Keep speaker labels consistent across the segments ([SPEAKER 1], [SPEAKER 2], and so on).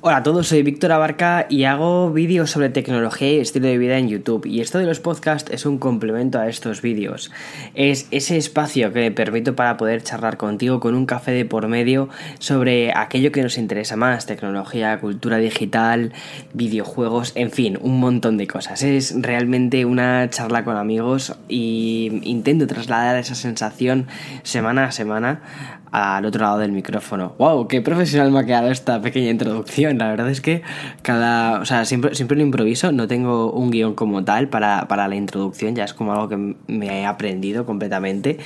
[SPEAKER 1] Hola a todos, soy Víctor Abarca y hago vídeos sobre tecnología y estilo de vida en YouTube. Y esto de los podcasts es un complemento a estos vídeos. Es ese espacio que me permito para poder charlar contigo con un café de por medio sobre aquello que nos interesa más, tecnología, cultura digital, videojuegos, en fin, un montón de cosas. Es realmente una charla con amigos y intento trasladar esa sensación semana a semana al otro lado del micrófono. ¡Wow! ¡Qué profesional me ha quedado esta pequeña introducción! La verdad es que cada. O sea, siempre, siempre lo improviso, no tengo un guion como tal para, para la introducción, ya es como algo que me he aprendido completamente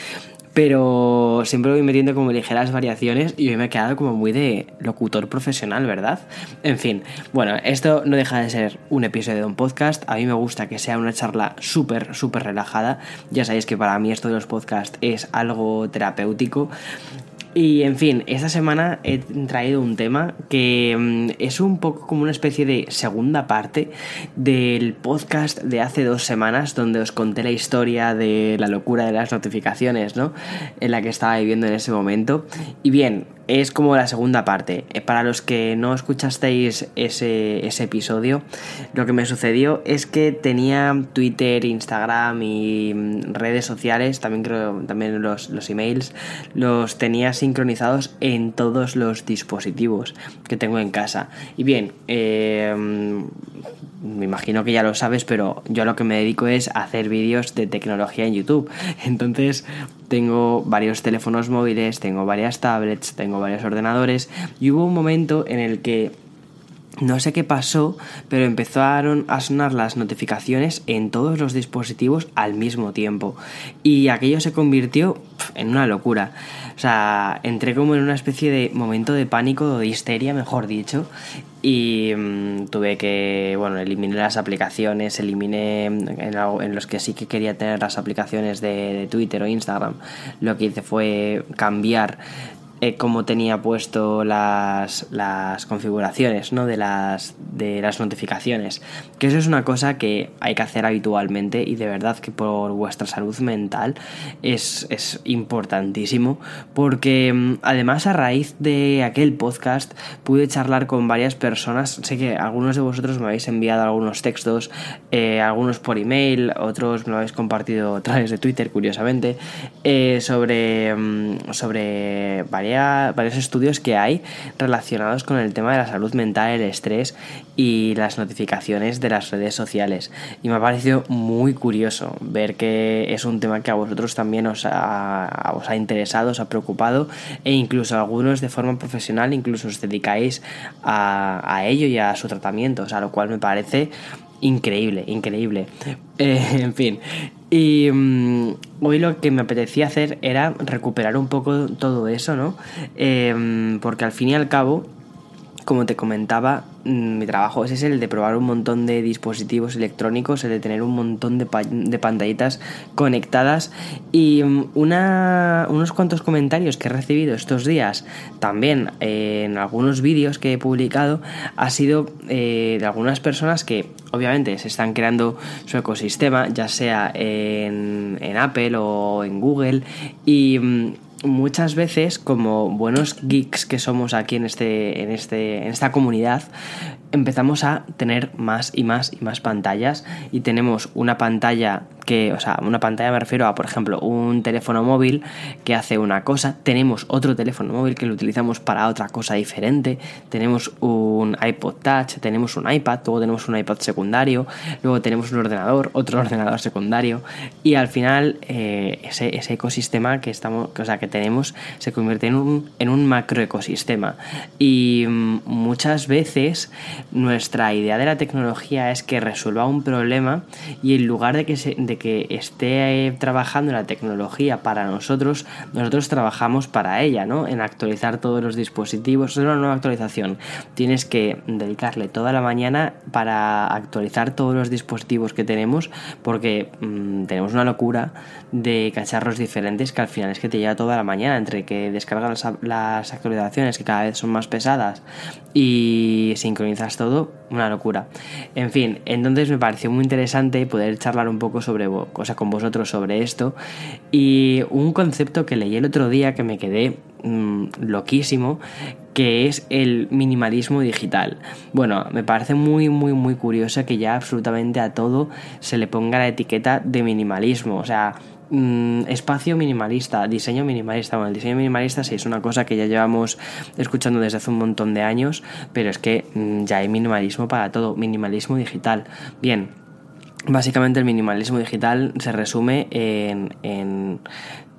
[SPEAKER 1] pero siempre voy metiendo como ligeras variaciones y hoy me ha quedado como muy de locutor profesional, ¿verdad? En fin, bueno, esto no deja de ser un episodio de un podcast, a mí me gusta que sea una charla súper, súper relajada, ya sabéis que para mí esto de los podcasts es algo terapéutico y en fin, esta semana he traído un tema que mm, es un poco como una especie de segunda parte del podcast de hace dos semanas donde os conté la historia de la locura de las notificaciones, ¿no? En la que estaba viviendo en ese momento. Y bien, es como la segunda parte. Eh, para los que no escuchasteis ese, ese, episodio, lo que me sucedió es que tenía Twitter, Instagram y mm, redes sociales, también creo, también los, los emails, los tenía sincronizados en todos los dispositivos que tengo en casa. Y bien, eh, me imagino que ya lo sabes, pero yo a lo que me dedico es a hacer vídeos de tecnología en YouTube. Entonces tengo varios teléfonos móviles, tengo varias tablets, tengo varios ordenadores y hubo un momento en el que no sé qué pasó, pero empezaron a sonar las notificaciones en todos los dispositivos al mismo tiempo. Y aquello se convirtió en una locura. O sea, entré como en una especie de momento de pánico o de histeria, mejor dicho. Y mm, tuve que, bueno, eliminé las aplicaciones, eliminé en, los que sí que quería tener las aplicaciones de, de Twitter o Instagram. Lo que hice fue cambiar eh, cómo tenía puesto las, las configuraciones ¿no? de, las, de las notificaciones. Que eso es una cosa que hay que hacer habitualmente y de verdad que por vuestra salud mental es, es importantísimo porque mm, además a raíz de aquel podcast pude charlar con varias personas. Sé que algunos de vosotros me habéis enviado algunos textos, eh, algunos por email, otros me habéis compartido a través de Twitter, curiosamente, eh, sobre, mm, sobre varias varios estudios que hay relacionados con el tema de la salud mental, el estrés y las notificaciones de las redes sociales. Y me ha parecido muy curioso ver que es un tema que a vosotros también os ha, interesado, os ha preocupado e incluso algunos de forma profesional incluso os dedicáis a, a ello y a su tratamiento, o sea, lo cual me parece increíble, increíble. Eh, en fin. Y mm, hoy lo que me apetecía hacer era recuperar un poco todo eso, ¿no? Eh, porque al fin y al cabo como te comentaba, mm, mi trabajo es el de probar un montón de dispositivos electrónicos, el de tener un montón de, de pantallitas conectadas. Y mm, una, unos cuantos comentarios que he recibido estos días, también en algunos vídeos que he publicado, ha sido eh, de algunas personas que obviamente se están creando su ecosistema, ya sea en, en Apple o en Google. Y mm, muchas veces, como buenos geeks que somos aquí en, este, en, este, en esta comunidad, empezamos a tener más y más y más pantallas y tenemos una pantalla que, o sea, una pantalla me refiero a, por ejemplo, un teléfono móvil que hace una cosa, tenemos otro teléfono móvil que lo utilizamos para otra cosa diferente, tenemos un iPod Touch, tenemos un iPad, luego tenemos un iPad secundario, luego tenemos un ordenador, otro ordenador secundario y al final eh, ese, ese, ecosistema que, estamos, o sea, que tenemos se convierte en un, en un macroecosistema. Y mm, muchas veces nuestra idea de la tecnología es que resuelva un problema y en lugar de que, se, de que esté trabajando la tecnología para nosotros, nosotros trabajamos para ella, ¿no? En actualizar todos los dispositivos. Es una nueva actualización. Tienes que dedicarle toda la mañana para actualizar todos los dispositivos que tenemos porque mm, tenemos una locura de cacharros diferentes que al final es que te lleva toda la mañana entre que descargas las, las actualizaciones que cada vez son más pesadas y sincronizas todo, una locura. En fin, entonces me pareció muy interesante poder charlar un poco sobre, cosa con vosotros sobre esto y un concepto que leí el otro día que me quedé mm, loquísimo que es el minimalismo digital. Bueno, me parece muy, muy, muy curioso que ya absolutamente a todo se le ponga la etiqueta de minimalismo. O sea, mm, espacio minimalista, diseño minimalista. Bueno, el diseño minimalista sí es una cosa que ya llevamos escuchando desde hace un montón de años, pero es que mm, ya hay minimalismo para todo, minimalismo digital. Bien. Básicamente el minimalismo digital se resume en, en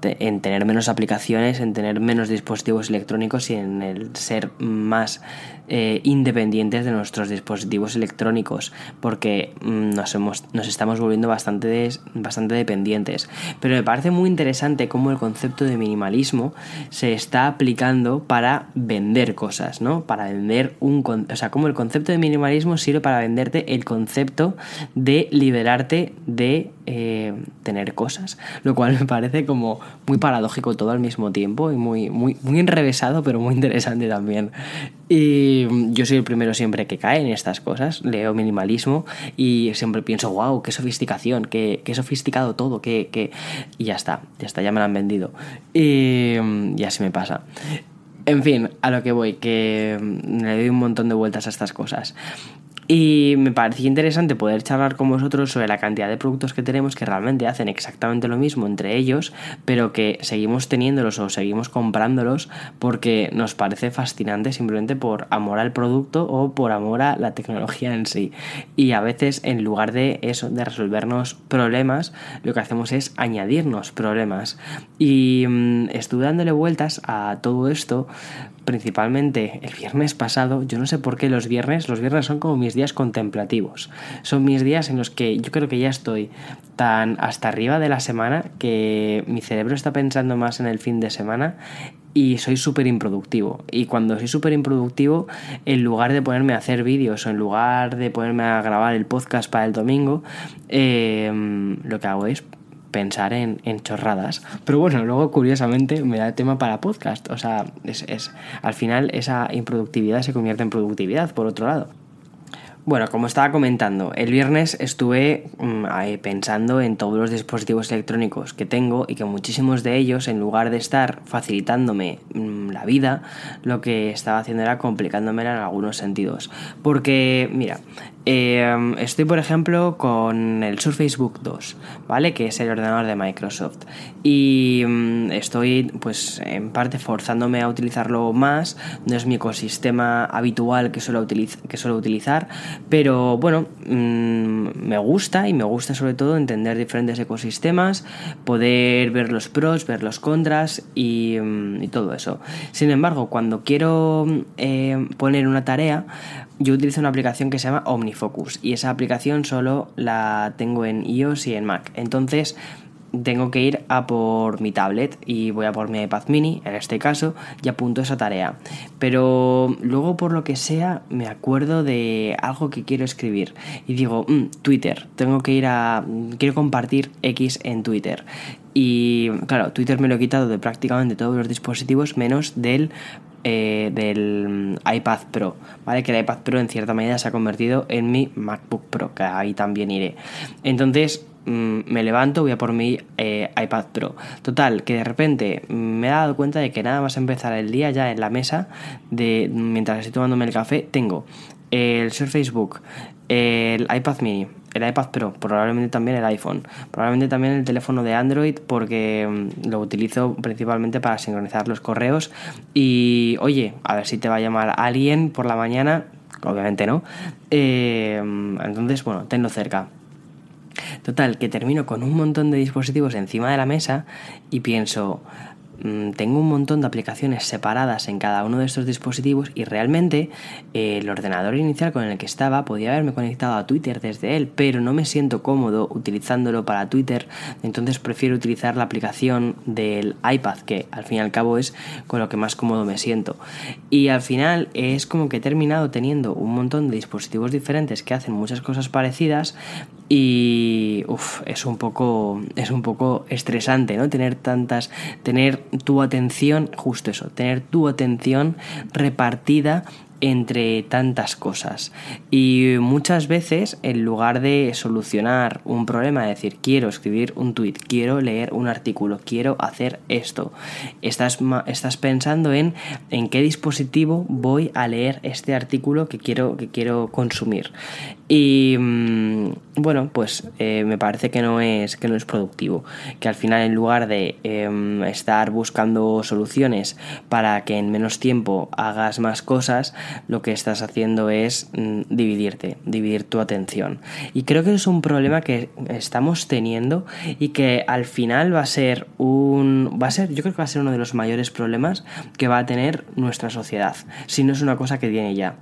[SPEAKER 1] en tener menos aplicaciones, en tener menos dispositivos electrónicos y en el ser más eh, independientes de nuestros dispositivos electrónicos, porque mm, nos, hemos, nos estamos volviendo bastante, bastante dependientes. Pero me parece muy interesante cómo el concepto de minimalismo se está aplicando para vender cosas, ¿no? Para vender un... O sea, cómo el concepto de minimalismo sirve para venderte el concepto de liberarte de eh, tener cosas, lo cual me parece como muy paradójico todo al mismo tiempo y muy, muy, muy enrevesado, pero muy interesante también. Y yo soy el primero siempre que cae en estas cosas, leo minimalismo y siempre pienso, wow, qué sofisticación, qué, qué sofisticado todo, qué, qué... Y ya está, ya está, ya me lo han vendido. Y, y así me pasa. En fin, a lo que voy, que le doy un montón de vueltas a estas cosas. Y me parecía interesante poder charlar con vosotros sobre la cantidad de productos que tenemos que realmente hacen exactamente lo mismo entre ellos, pero que seguimos teniéndolos o seguimos comprándolos porque nos parece fascinante simplemente por amor al producto o por amor a la tecnología en sí. Y a veces en lugar de eso, de resolvernos problemas, lo que hacemos es añadirnos problemas. Y mm, estuve dándole vueltas a todo esto principalmente el viernes pasado, yo no sé por qué los viernes, los viernes son como mis días contemplativos. Son mis días en los que yo creo que ya estoy tan hasta arriba de la semana que mi cerebro está pensando más en el fin de semana y soy súper improductivo. Y cuando soy súper improductivo, en lugar de ponerme a hacer vídeos o en lugar de ponerme a grabar el podcast para el domingo, eh, lo que hago es pensar en, chorradas. Pero bueno, luego curiosamente me da tema para podcast. O sea, es, es, al final esa improductividad se convierte en productividad, por otro lado. Bueno, como estaba comentando, el viernes estuve mm, pensando en todos los dispositivos electrónicos que tengo y que muchísimos de ellos, en lugar de estar facilitándome mm, la vida, lo que estaba haciendo era complicándome en algunos sentidos. Porque, mira, eh, estoy por ejemplo con el Surface Book 2, ¿vale? Que es el ordenador de Microsoft. Y mm, estoy pues en parte forzándome a utilizarlo más. No es mi ecosistema habitual que suelo, que suelo utilizar. Pero bueno, mm, me gusta y me gusta sobre todo entender diferentes ecosistemas, poder ver los pros, ver los contras y, mm, todo eso. Sin embargo, cuando quiero eh, poner una tarea, yo utilizo una aplicación que se llama OmniFocus y esa aplicación solo la tengo en iOS y en Mac. Entonces tengo que ir a por mi tablet y voy a por mi iPad mini, en este caso, y apunto esa tarea. Pero luego por lo que sea me acuerdo de algo que quiero escribir y digo, mm, Twitter, tengo que ir a... quiero compartir X en Twitter. Y claro, Twitter me lo he quitado de prácticamente todos los dispositivos menos del eh, del iPad Pro, ¿vale? Que el iPad Pro en cierta medida se ha convertido en mi MacBook Pro, que ahí también iré. Entonces mm, me levanto, voy a por mi eh, iPad Pro. Total, que de repente me he dado cuenta de que nada más empezar el día ya en la mesa, de mientras estoy tomándome el café, tengo el Surface Book, el iPad mini, el iPad Pro, probablemente también el iPhone, probablemente también el teléfono de Android porque mm, lo utilizo principalmente para sincronizar los correos y oye, a ver si te va a llamar alguien por la mañana, obviamente no, eh, entonces bueno, tenlo cerca. Total, que termino con un montón de dispositivos encima de la mesa y pienso, tengo un montón de aplicaciones separadas en cada uno de estos dispositivos y realmente eh, el ordenador inicial con el que estaba podía haberme conectado a Twitter desde él, pero no me siento cómodo utilizándolo para Twitter, entonces prefiero utilizar la aplicación del iPad, que al fin y al cabo es con lo que más cómodo me siento. Y al final es como que he terminado teniendo un montón de dispositivos diferentes que hacen muchas cosas parecidas y es un poco es un poco estresante, ¿no? Tener tantas tener tu atención, justo eso, tener tu atención repartida entre tantas cosas. Y muchas veces, en lugar de solucionar un problema, decir, quiero escribir un tweet, quiero leer un artículo, quiero hacer esto, estás, estás pensando en en qué dispositivo voy a leer este artículo que quiero, que quiero consumir. Y mm, bueno, pues eh, me parece que no, es, que no es productivo. Que al final, en lugar de em, estar buscando soluciones para que en menos tiempo hagas más cosas, lo que estás haciendo es mm, dividirte, dividir tu atención. Y creo que es un problema que estamos teniendo y que al final va a ser un. va a ser, yo creo que va a ser uno de los mayores problemas que va a tener nuestra sociedad. Si no es una cosa que tiene ya.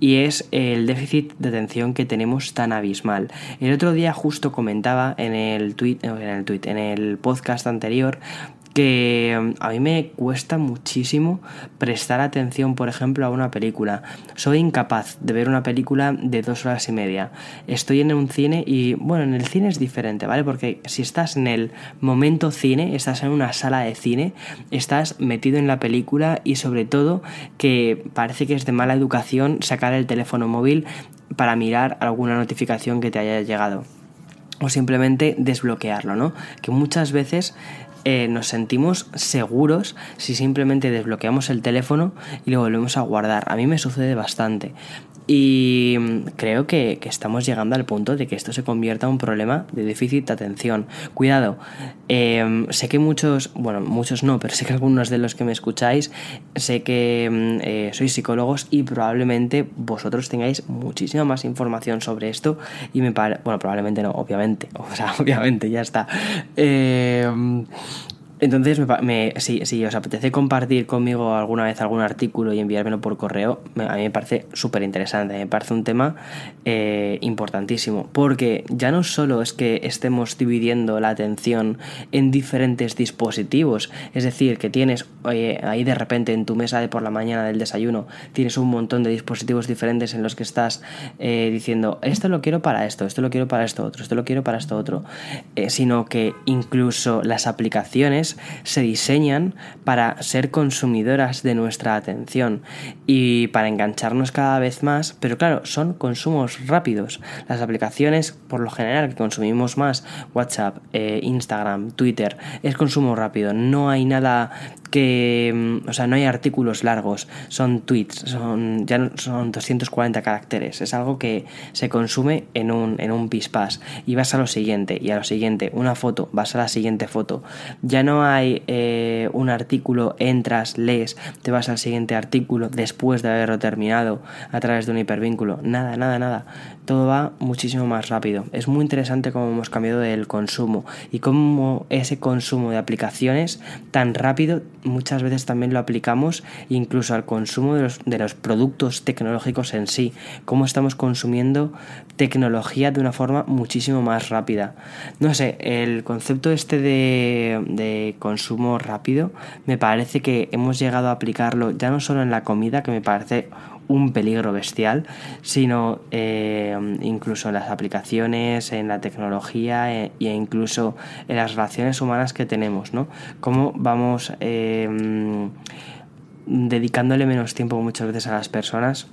[SPEAKER 1] Y es el déficit de atención que tenemos tan abismal. El otro día justo comentaba en el tweet, en el tweet, en el podcast anterior que mm, a mí me cuesta muchísimo prestar atención, por ejemplo, a una película. Soy incapaz de ver una película de dos horas y media. Estoy en un cine y, bueno, en el cine es diferente, ¿vale? Porque si estás en el momento cine, estás en una sala de cine, estás metido en la película y sobre todo que parece que es de mala educación sacar el teléfono móvil para mirar alguna notificación que te haya llegado o simplemente desbloquearlo, ¿no? Que muchas veces eh, nos sentimos seguros si simplemente desbloqueamos el teléfono y lo volvemos a guardar. A mí me sucede bastante. Y mm, creo que, estamos llegando al punto de que esto se convierta en un problema de déficit de atención. Cuidado, em, sé que muchos, bueno, muchos no, pero sé que algunos de los que me escucháis, sé que mm, eh, sois psicólogos y probablemente vosotros tengáis muchísima más información sobre esto y me parece, bueno, probablemente no, obviamente, o sea, obviamente, ya está. Eh, entonces, me, si, os apetece compartir conmigo alguna vez algún artículo y enviármelo por correo, a mí me parece súper interesante, me parece un tema eh, importantísimo, porque ya no solo es que estemos dividiendo la atención en diferentes dispositivos, es decir, que tienes ahí de repente en tu mesa de por la mañana del desayuno, tienes un montón de dispositivos diferentes en los que estás eh, diciendo, esto lo quiero para esto, esto lo quiero para esto otro, esto lo quiero para esto otro, eh, sino que incluso las aplicaciones se diseñan para ser consumidoras de nuestra atención y para engancharnos cada vez más, pero claro, son consumos rápidos. Las aplicaciones, por lo general, que consumimos más, WhatsApp, eh, Instagram, Twitter, es consumo rápido. No hay nada que, mm, o sea, no hay artículos largos, son tweets, son, ya son 240 caracteres, es algo que se consume en un, en un y vas a lo siguiente y a lo siguiente, una foto, vas a la siguiente foto, ya no hay eh, un artículo, entras, lees, te vas al siguiente artículo después de haberlo terminado a través de un hipervínculo, nada, nada, nada, todo va muchísimo más rápido, es muy interesante cómo hemos cambiado el consumo y cómo ese consumo de aplicaciones tan rápido muchas veces también lo aplicamos incluso al consumo de los, de los productos tecnológicos en sí, cómo estamos consumiendo tecnología de una forma muchísimo más rápida. No sé, el concepto este de, de consumo rápido me parece que hemos llegado a aplicarlo ya no solo en la comida, que me parece un peligro bestial, sino eh, incluso en las aplicaciones, en la tecnología e, e, incluso en las relaciones humanas que tenemos, ¿no? Cómo vamos eh, dedicándole menos tiempo muchas veces a las personas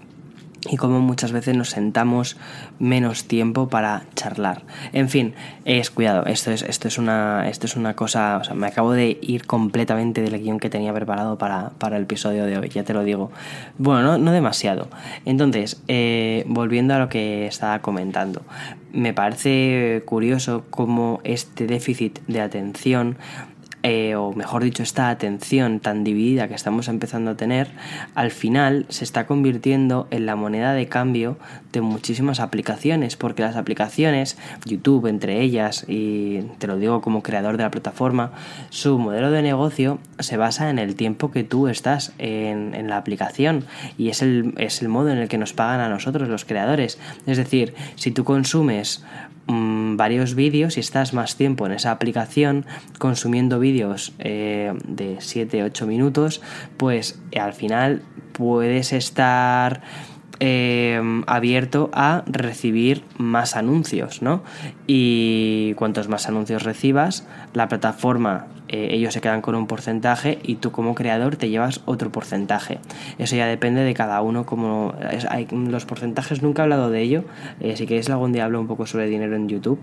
[SPEAKER 1] y como muchas veces nos sentamos menos tiempo para charlar. En fin, es cuidado, esto es, esto es una, esto es una cosa, o sea, me acabo de ir completamente del guion que tenía preparado para, el episodio de hoy, ya te lo digo. Bueno, no, demasiado. Entonces, eh, volviendo a lo que estaba comentando, me parece curioso cómo este déficit de atención eh, o mejor dicho, esta atención tan dividida que estamos empezando a tener, al final se está convirtiendo en la moneda de cambio muchísimas aplicaciones, porque las aplicaciones, YouTube entre ellas, y te lo digo como creador de la plataforma, su modelo de negocio se basa en el tiempo que tú estás en, en la aplicación y es el, es el modo en el que nos pagan a nosotros los creadores. Es decir, si tú consumes Mm, varios vídeos y estás más tiempo en esa aplicación consumiendo vídeos eh, de 7-8 minutos, pues eh, al final puedes estar eh, abierto a recibir más anuncios, ¿no? Y cuantos más anuncios recibas, la plataforma eh, ellos se quedan con un porcentaje y tú como creador te llevas otro porcentaje. Eso ya depende de cada uno, como hay, los porcentajes nunca he hablado de ello, eh, si queréis algún día hablo un poco sobre dinero en YouTube.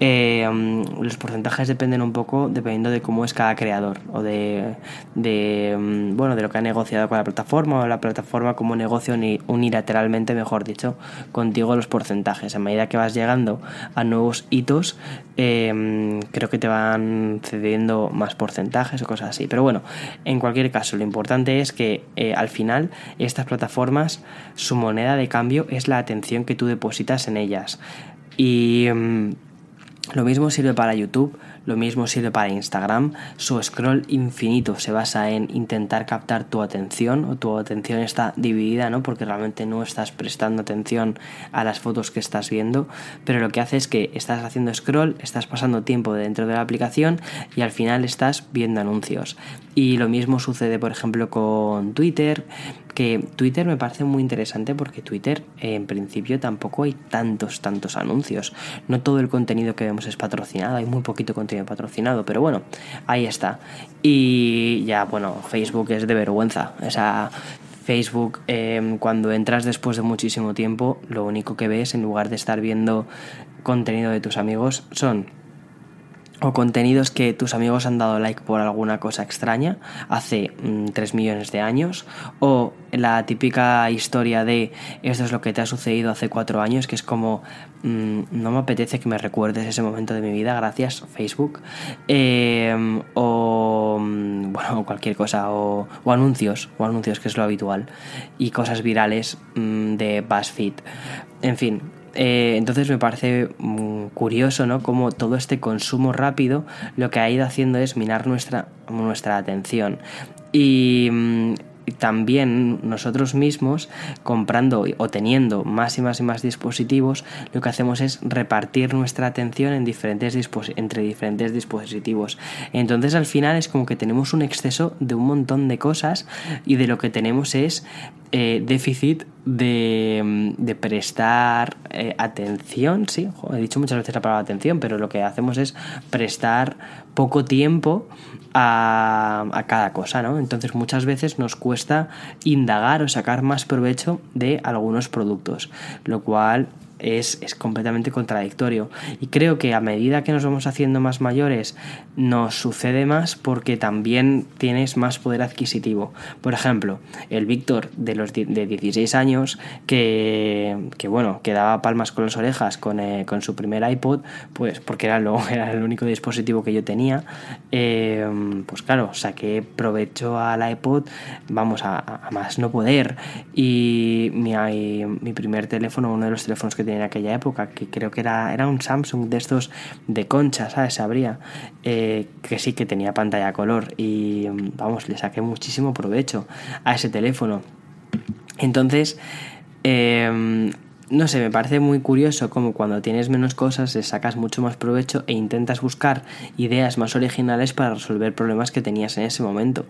[SPEAKER 1] Eh, mm, los porcentajes dependen un poco dependiendo de cómo es cada creador o de, mm, bueno, de lo que ha negociado con la plataforma o la plataforma como negocio unilateralmente, mejor dicho, contigo los porcentajes. A medida que vas llegando a nuevos hitos, eh, creo que te van cediendo más porcentajes o cosas así. Pero bueno, en cualquier caso, lo importante es que eh, al final estas plataformas, su moneda de cambio es la atención que tú depositas en ellas. Y mm, lo mismo sirve para YouTube, lo mismo sirve para Instagram. Su scroll infinito se basa en intentar captar tu atención o tu atención está dividida, ¿no? Porque realmente no estás prestando atención a las fotos que estás viendo, pero lo que hace es que estás haciendo scroll, estás pasando tiempo dentro de la aplicación y al final estás viendo anuncios. Y lo mismo sucede, por ejemplo, con Twitter, que Twitter me parece muy interesante porque Twitter en principio tampoco hay tantos, tantos anuncios. No todo el contenido que vemos es patrocinado, hay muy poquito contenido patrocinado, pero bueno, ahí está. Y ya, bueno, Facebook es de vergüenza. O sea, Facebook, em, cuando entras después de muchísimo tiempo, lo único que ves en lugar de estar viendo contenido de tus amigos son o contenidos que tus amigos han dado like por alguna cosa extraña hace 3 mm, millones de años o la típica historia de esto es lo que te ha sucedido hace 4 años que es como mm, no me apetece que me recuerdes ese momento de mi vida gracias Facebook em, o mm, bueno cualquier cosa o, o, anuncios o anuncios que es lo habitual y cosas virales de BuzzFeed. En fin eh, entonces me parece mm, curioso, ¿no? Como todo este consumo rápido lo que ha ido haciendo es minar nuestra, nuestra atención. Y mm, también nosotros mismos comprando o teniendo más y más y más dispositivos lo que hacemos es repartir nuestra atención en diferentes entre diferentes dispositivos. Entonces al final es como que tenemos un exceso de un montón de cosas y de lo que tenemos es eh, déficit de, de prestar eh, atención. Sí he dicho muchas veces la palabra atención pero lo que hacemos es prestar poco tiempo a, cada cosa, ¿no? Entonces muchas veces nos cuesta indagar o sacar más provecho de algunos productos, lo cual es, completamente contradictorio. Y creo que a medida que nos vamos haciendo más mayores, nos sucede más porque también tienes más poder adquisitivo. Por ejemplo, el Víctor de los de 16 años, que, bueno, que daba palmas con las orejas con, eh, con su primer iPod, pues porque era, lo, era el único dispositivo que yo tenía, eh, pues claro, saqué provecho al iPod, vamos, a, más no poder. Y mi, mi primer teléfono, uno de los teléfonos que en aquella época, que creo que era, era un Samsung de estos de concha, ¿sabes? Sabría, eh, que sí que tenía pantalla color y vamos, le saqué muchísimo provecho a ese teléfono. Entonces, eh, no sé, me parece muy curioso como cuando tienes menos cosas le sacas mucho más provecho e intentas buscar ideas más originales para resolver problemas que tenías en ese momento.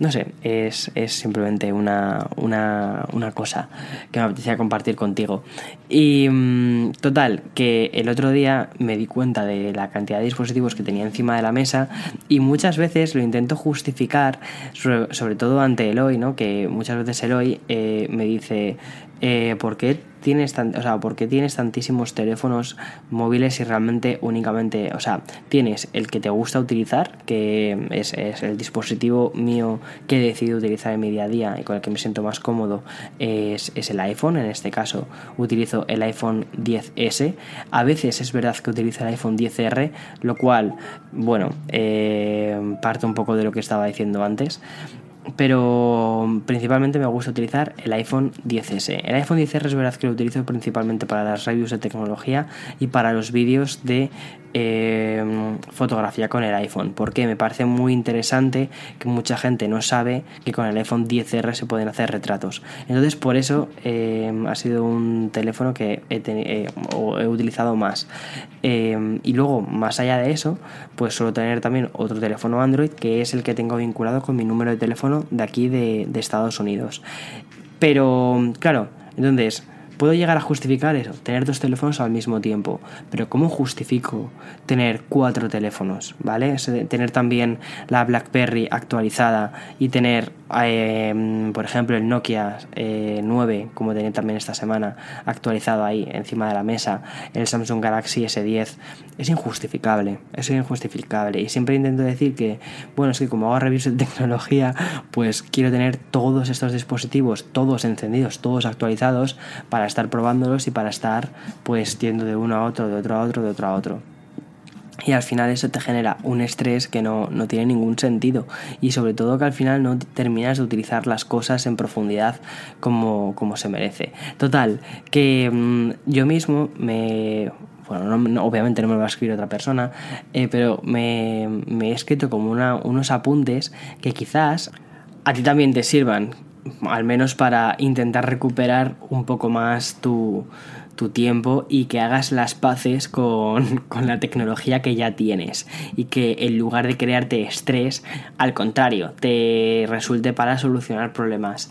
[SPEAKER 1] No sé, es, simplemente una, una, una, cosa que me apetecía compartir contigo. Y mm, total, que el otro día me di cuenta de la cantidad de dispositivos que tenía encima de la mesa y muchas veces lo intento justificar, sobre, todo ante Eloy, ¿no? que muchas veces Eloy eh, me dice, eh, ¿por qué tienes, o sea, ¿por tienes tantísimos teléfonos móviles y realmente únicamente, o sea, tienes el que te gusta utilizar, que es, el dispositivo mío que he decidido utilizar en mi día a día y con el que me siento más cómodo, es, el iPhone, en este caso utilizo el iPhone 10S, a veces es verdad que utilizo el iPhone 10R, lo cual, bueno, eh, parte un poco de lo que estaba diciendo antes, pero principalmente me gusta utilizar el iPhone 10S. El iPhone 10R es verdad que lo utilizo principalmente para las reviews de tecnología y para los vídeos de Em, fotografía con el iPhone, porque me parece muy interesante que mucha gente no sabe que con el iPhone 10R se pueden hacer retratos. Entonces por eso em, ha sido un teléfono que he, eh, utilizado más. Em, y luego, más allá de eso, pues suelo tener también otro teléfono Android que es el que tengo vinculado con mi número de teléfono de aquí de Estados Unidos. Pero, claro, entonces puedo llegar a justificar eso, tener dos teléfonos al mismo tiempo, pero ¿cómo justifico tener cuatro teléfonos? ¿Vale? Tener también la BlackBerry actualizada y tener, em, por ejemplo, el Nokia 9, eh, como tenía también esta semana, actualizado ahí encima de la mesa, el Samsung Galaxy S10, es injustificable, es injustificable. Y siempre intento decir que, bueno, es que como hago reviews de tecnología, pues quiero tener todos estos dispositivos, todos encendidos, todos actualizados, para estar probándolos y para estar pues yendo de uno a otro, de otro a otro, de otro a otro. Y al final eso te genera un estrés que no, tiene ningún sentido. Y sobre todo que al final no terminas de utilizar las cosas en profundidad como, como se merece. Total, que mm, yo mismo me bueno, obviamente no me lo va a escribir otra persona, eh, pero me, me, he escrito como una, unos apuntes que quizás a ti también te sirvan, al menos para intentar recuperar un poco más tu, tiempo y que hagas las paces con, con, la tecnología que ya tienes y que en lugar de crearte estrés, al contrario, te resulte para solucionar problemas.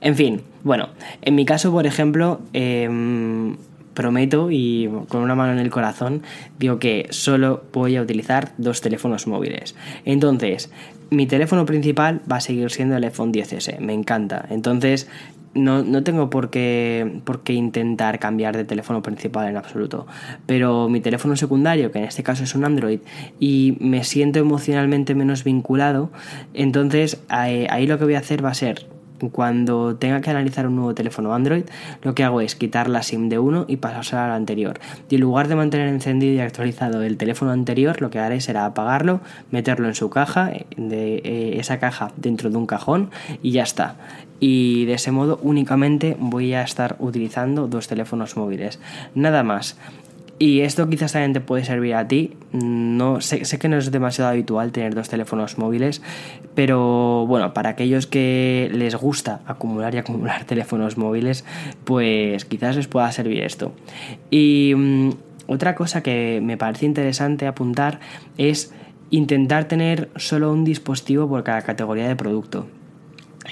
[SPEAKER 1] En fin, bueno, en mi caso, por ejemplo, em, prometo y con una mano en el corazón digo que solo voy a utilizar dos teléfonos móviles. Entonces, mi teléfono principal va a seguir siendo el iPhone 10S, me encanta. Entonces, no, no, tengo por qué, por qué intentar cambiar de teléfono principal en absoluto. Pero mi teléfono secundario, que en este caso es un Android, y me siento emocionalmente menos vinculado, entonces ahí lo que voy a hacer va a ser cuando tenga que analizar un nuevo teléfono Android, lo que hago es quitar la SIM de uno y pasar al anterior. Y en lugar de mantener encendido y actualizado el teléfono anterior, lo que haré será apagarlo, meterlo en su caja, de eh, esa caja dentro de un cajón y ya está. Y de ese modo únicamente voy a estar utilizando dos teléfonos móviles. Nada más. Y esto quizás también te puede servir a ti. No sé, sé, que no es demasiado habitual tener dos teléfonos móviles, pero bueno, para aquellos que les gusta acumular y acumular teléfonos móviles, pues quizás les pueda servir esto. Y mm, otra cosa que me parece interesante apuntar es intentar tener solo un dispositivo por cada categoría de producto.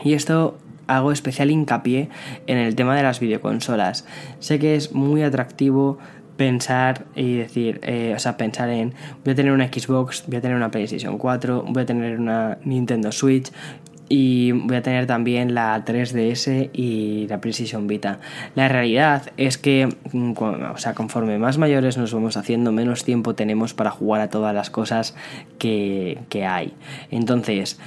[SPEAKER 1] Y esto hago especial hincapié en el tema de las videoconsolas. Sé que es muy atractivo pensar y decir, eh, o sea, pensar en voy a tener una Xbox, voy a tener una PlayStation 4, voy a tener una Nintendo Switch y voy a tener también la 3DS y la PlayStation Vita. La realidad es que, mm, o sea, conforme más mayores nos vamos haciendo, menos tiempo tenemos para jugar a todas las cosas que, que hay. Entonces,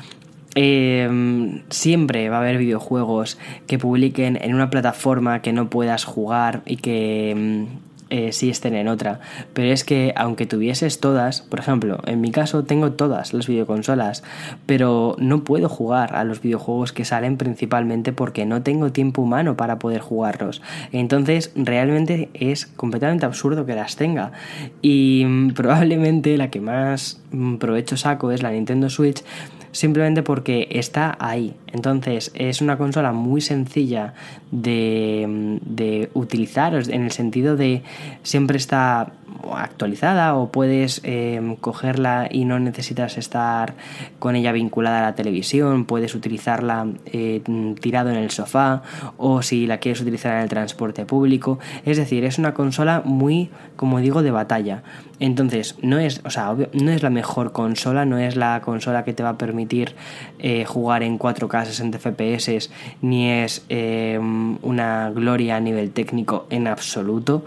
[SPEAKER 1] em, siempre va a haber videojuegos que publiquen en una plataforma que no puedas jugar y que mm, eh, si estén en otra. Pero es que aunque tuvieses todas, por ejemplo, en mi caso tengo todas las videoconsolas, pero no puedo jugar a los videojuegos que salen principalmente porque no tengo tiempo humano para poder jugarlos. Entonces realmente es completamente absurdo que las tenga. Y mm, probablemente la que más mm, provecho saco es la Nintendo Switch simplemente porque está ahí. Entonces es una consola muy sencilla de, de utilizar en el sentido de siempre está actualizada o puedes em, cogerla y no necesitas estar con ella vinculada a la televisión, puedes utilizarla eh, tirado en el sofá o si la quieres utilizar en el transporte público. Es decir, es una consola muy, como digo, de batalla. Entonces, no es, o sea, no es la mejor consola, no es la consola que te va a permitir eh, jugar en 4K 60 FPS, ni es em, una gloria a nivel técnico en absoluto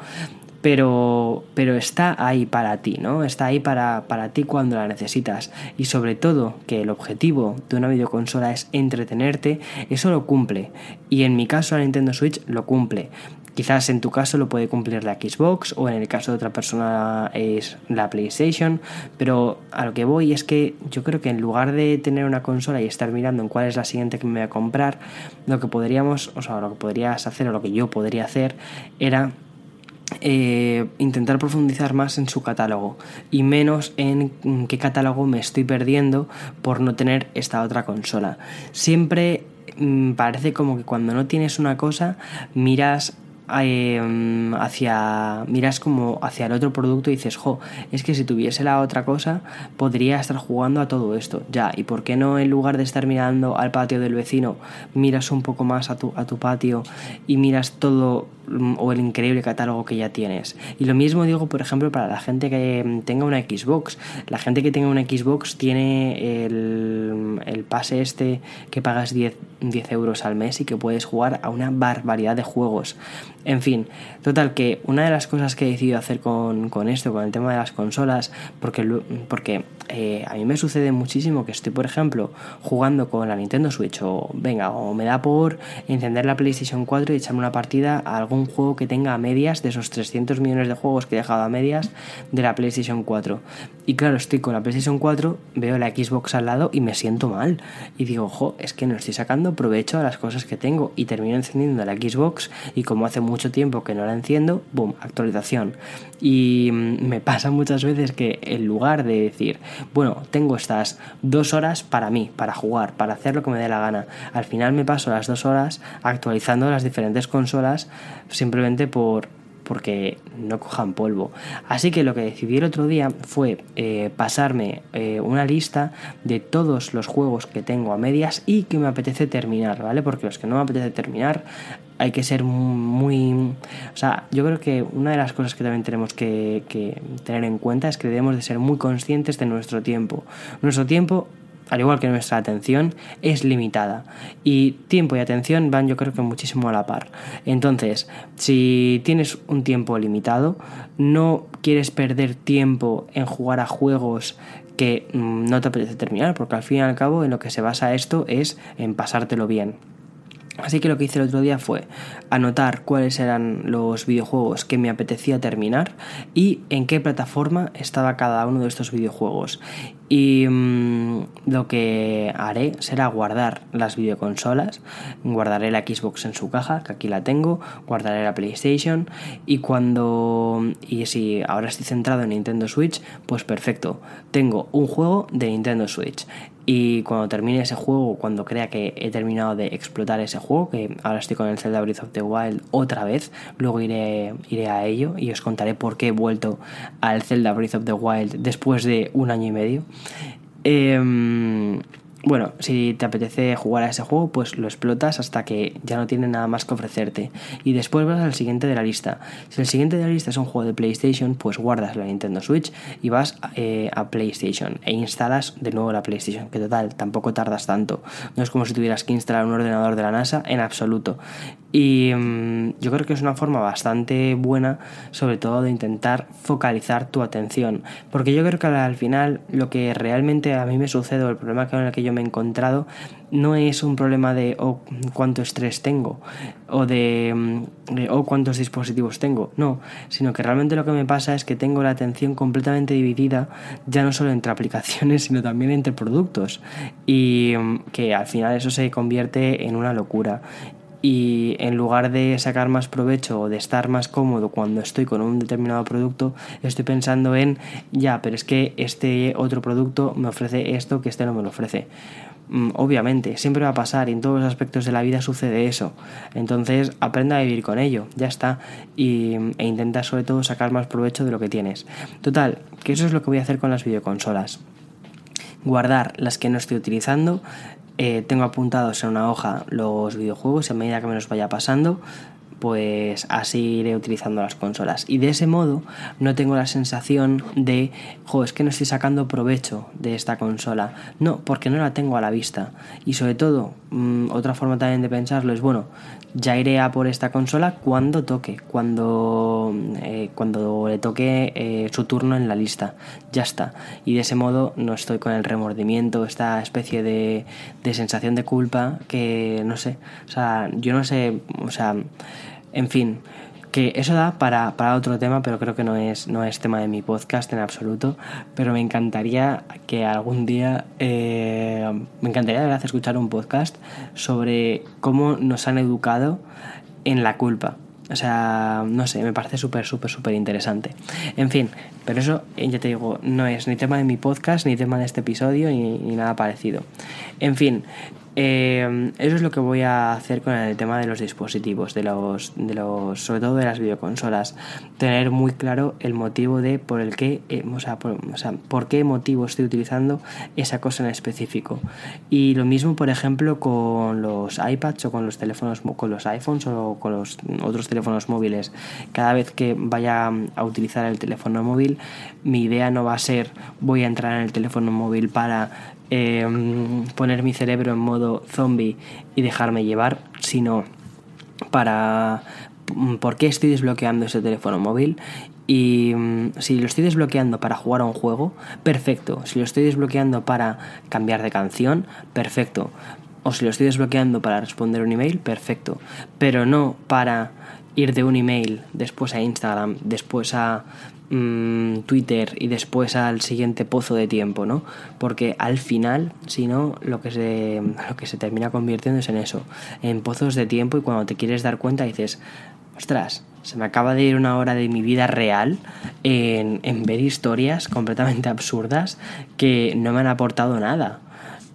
[SPEAKER 1] pero, pero está ahí para ti, ¿no? Está ahí para, para ti cuando la necesitas. Y sobre todo que el objetivo de una videoconsola es entretenerte, eso lo cumple. Y en mi caso la Nintendo Switch lo cumple. Quizás en tu caso lo puede cumplir la Xbox o en el caso de otra persona es la PlayStation, pero a lo que voy es que yo creo que en lugar de tener una consola y estar mirando en cuál es la siguiente que me voy a comprar, lo que podríamos, o sea, lo que podrías hacer o lo que yo podría hacer era eh, intentar profundizar más en su catálogo y menos en qué catálogo me estoy perdiendo por no tener esta otra consola. Siempre mm, parece como que cuando no tienes una cosa miras em, hacia miras como hacia el otro producto y dices, jo, es que si tuviese la otra cosa podría estar jugando a todo esto. Ya, ¿y por qué no en lugar de estar mirando al patio del vecino, miras un poco más a tu, a tu patio y miras todo mm, o el increíble catálogo que ya tienes? Y lo mismo digo, por ejemplo, para la gente que mm, tenga una Xbox. La gente que tenga una Xbox tiene el, el pase este que pagas 10, 10 euros al mes y que puedes jugar a una barbaridad de juegos. En fin, total que una de las cosas que he decidido hacer con, esto, con el tema de las consolas, porque, porque eh, a mí me sucede muchísimo que estoy, por ejemplo, jugando con la Nintendo Switch o venga, o me da por encender la PlayStation 4 y echarme una partida a algún juego que tenga a medias de esos 300 millones de juegos que he dejado a medias de la PlayStation 4. Y claro, estoy con la PlayStation 4, veo la Xbox al lado y me siento mal. Y digo, ojo, es que no estoy sacando provecho a las cosas que tengo y termino encendiendo la Xbox y como hace mucho tiempo que no la enciendo, boom, actualización. Y mm, me pasa muchas veces que en lugar de decir, bueno, tengo estas dos horas para mí, para jugar, para hacer lo que me dé la gana, al final me paso las dos horas actualizando las diferentes consolas simplemente por porque no cojan polvo. Así que lo que decidí el otro día fue eh, pasarme eh, una lista de todos los juegos que tengo a medias y que me apetece terminar, ¿vale? Porque los que no me apetece terminar hay que ser muy... O sea, yo creo que una de las cosas que también tenemos que, que tener en cuenta es que debemos de ser muy conscientes de nuestro tiempo. Nuestro tiempo al igual que nuestra atención, es limitada. Y tiempo y atención van yo creo que muchísimo a la par. Entonces, si tienes un tiempo limitado, no quieres perder tiempo en jugar a juegos que mm, no te apetece terminar, porque al fin y al cabo en lo que se basa esto es en pasártelo bien. Así que lo que hice el otro día fue anotar cuáles eran los videojuegos que me apetecía terminar y en qué plataforma estaba cada uno de estos videojuegos. Y mm, lo que haré será guardar las videoconsolas, guardaré la Xbox en su caja, que aquí la tengo, guardaré la PlayStation y cuando... Y si ahora estoy centrado en Nintendo Switch, pues perfecto, tengo un juego de Nintendo Switch. Y cuando termine ese juego, cuando crea que he terminado de explotar ese juego, que ahora estoy con el Zelda Breath of the Wild otra vez, luego iré, iré a ello y os contaré por qué he vuelto al Zelda Breath of the Wild después de un año y medio. Em, bueno, si te apetece jugar a ese juego, pues lo explotas hasta que ya no tiene nada más que ofrecerte. Y después vas al siguiente de la lista. Si el siguiente de la lista es un juego de PlayStation, pues guardas la Nintendo Switch y vas eh, a PlayStation e instalas de nuevo la PlayStation. Que total, tampoco tardas tanto. No es como si tuvieras que instalar un ordenador de la NASA en absoluto. Y mm, yo creo que es una forma bastante buena, sobre todo de intentar focalizar tu atención. Porque yo creo que al final lo que realmente a mí me sucede, o el problema con el que yo me he encontrado, no es un problema de oh, cuánto estrés tengo o de, mm, de oh, cuántos dispositivos tengo. No, sino que realmente lo que me pasa es que tengo la atención completamente dividida, ya no solo entre aplicaciones, sino también entre productos. Y mm, que al final eso se convierte en una locura y en lugar de sacar más provecho o de estar más cómodo cuando estoy con un determinado producto, estoy pensando en, ya, pero es que este otro producto me ofrece esto que este no me lo ofrece. Mm, obviamente, siempre va a pasar y en todos los aspectos de la vida sucede eso. Entonces, aprenda a vivir con ello, ya está. Y, e intenta sobre todo sacar más provecho de lo que tienes. Total, que eso es lo que voy a hacer con las videoconsolas guardar las que no estoy utilizando, eh, tengo apuntados en una hoja los videojuegos a medida que me los vaya pasando pues así iré utilizando las consolas. Y de ese modo no tengo la sensación de, jo, es que no estoy sacando provecho de esta consola. No, porque no la tengo a la vista. Y sobre todo, mm, otra forma también de pensarlo es, bueno, ya iré a por esta consola cuando toque, cuando, eh, cuando le toque eh, su turno en la lista. Ya está. Y de ese modo no estoy con el remordimiento, esta especie de, de sensación de culpa que no sé. O sea, yo no sé, o sea en fin, que eso da para, otro tema, pero creo que no es, no es tema de mi podcast en absoluto. Pero me encantaría que algún día, eh, me encantaría de verdad escuchar un podcast sobre cómo nos han educado en la culpa. O sea, no sé, me parece súper, súper, súper interesante. En fin, pero eso, eh, ya te digo, no es ni tema de mi podcast, ni tema de este episodio, ni, ni nada parecido. En fin, Eh, eso es lo que voy a hacer con el tema de los dispositivos, de los, de los, sobre todo de las videoconsolas. Tener muy claro el motivo de por el que, eh, o, sea, por, o sea, por qué motivo estoy utilizando esa cosa en específico. Y lo mismo, por ejemplo, con los iPads o con los teléfonos, con los iPhones o con los otros teléfonos móviles. Cada vez que vaya a utilizar el teléfono móvil, mi idea no va a ser voy a entrar en el teléfono móvil para Em, poner mi cerebro en modo zombie y dejarme llevar, sino para mm, por qué estoy desbloqueando ese teléfono móvil y mm, si lo estoy desbloqueando para jugar a un juego, perfecto. Si lo estoy desbloqueando para cambiar de canción, perfecto. O si lo estoy desbloqueando para responder un email, perfecto. Pero no para ir de un email, después a Instagram, después a Mm, Twitter y después al siguiente pozo de tiempo, ¿no? Porque al final, si no, lo que se, lo que se termina convirtiendo es en eso, en pozos de tiempo y cuando te quieres dar cuenta dices, ostras, se me acaba de ir una hora de mi vida real en, ver historias completamente absurdas que no me han aportado nada.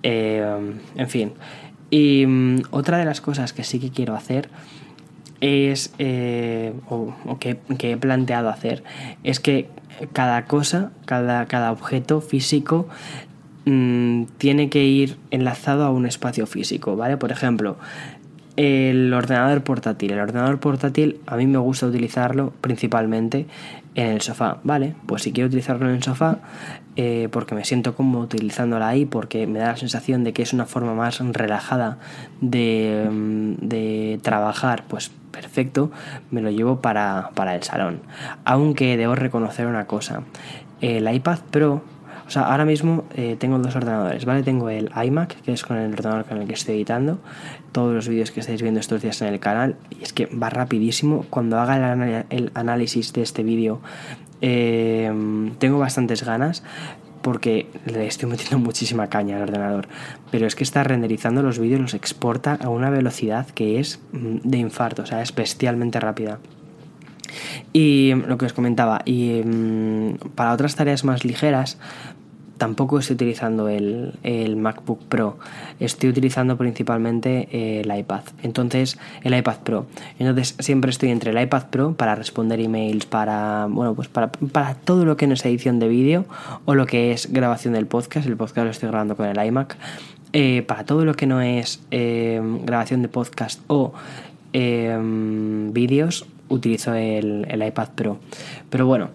[SPEAKER 1] Eh, en fin. Y mm, otra de las cosas que sí que quiero hacer es, eh, o, que, he planteado hacer, es que cada cosa, cada, cada objeto físico mm, tiene que ir enlazado a un espacio físico, ¿vale? Por ejemplo, el ordenador portátil. El ordenador portátil a mí me gusta utilizarlo principalmente en el sofá, ¿vale? Pues si quiero utilizarlo en el sofá, eh, porque me siento cómodo utilizándola ahí, porque me da la sensación de que es una forma más relajada de, mm, de trabajar, pues perfecto, me lo llevo para, el salón. Aunque debo reconocer una cosa, el iPad Pro, o sea, ahora mismo eh, tengo dos ordenadores, ¿vale? Tengo el iMac, que es con el ordenador con el que estoy editando, todos los vídeos que estáis viendo estos días en el canal, y es que va rapidísimo. Cuando haga el, análisis de este vídeo, eh, tengo bastantes ganas, porque le estoy metiendo muchísima caña al ordenador. Pero es que está renderizando los vídeos, los exporta a una velocidad que es mm, de infarto, o sea, es bestialmente rápida. Y lo que os comentaba, y mm, para otras tareas más ligeras, tampoco estoy utilizando el, MacBook Pro, estoy utilizando principalmente eh, el iPad. Entonces, el iPad Pro. Entonces, siempre estoy entre el iPad Pro para responder emails, para, bueno, pues para, todo lo que no es edición de vídeo o lo que es grabación del podcast. El podcast lo estoy grabando con el iMac. Eh, para todo lo que no es eh, grabación de podcast o vídeos, utilizo el, el iPad Pro. Pero bueno.